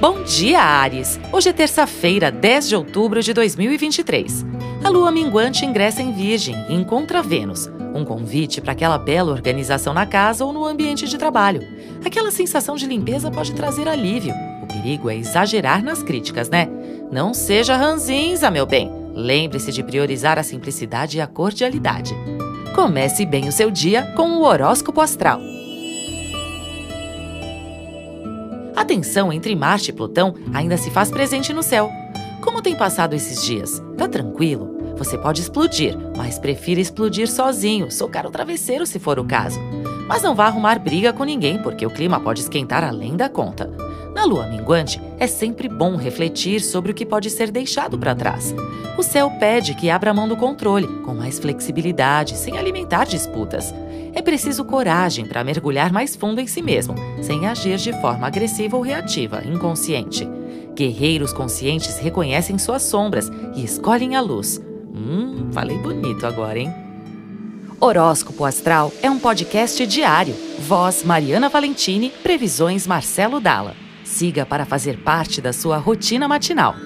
Bom dia, Ares! Hoje é terça-feira, 10 de outubro de 2023. A lua minguante ingressa em Virgem e encontra Vênus. Um convite para aquela bela organização na casa ou no ambiente de trabalho. Aquela sensação de limpeza pode trazer alívio. O perigo é exagerar nas críticas, né? Não seja ranzinza, meu bem. Lembre-se de priorizar a simplicidade e a cordialidade. Comece bem o seu dia com o horóscopo astral. A tensão entre Marte e Plutão ainda se faz presente no céu. Como tem passado esses dias? Tá tranquilo? Você pode explodir, mas prefira explodir sozinho, socar o travesseiro se for o caso. Mas não vá arrumar briga com ninguém, porque o clima pode esquentar além da conta. Na lua minguante, é sempre bom refletir sobre o que pode ser deixado para trás. O céu pede que abra mão do controle, com mais flexibilidade, sem alimentar disputas. É preciso coragem para mergulhar mais fundo em si mesmo, sem agir de forma agressiva ou reativa, inconsciente. Guerreiros conscientes reconhecem suas sombras e escolhem a luz. Hum, falei bonito agora, hein? Horóscopo Astral é um podcast diário. Voz Mariana Valentini, previsões Marcelo Dalla. Siga para fazer parte da sua rotina matinal.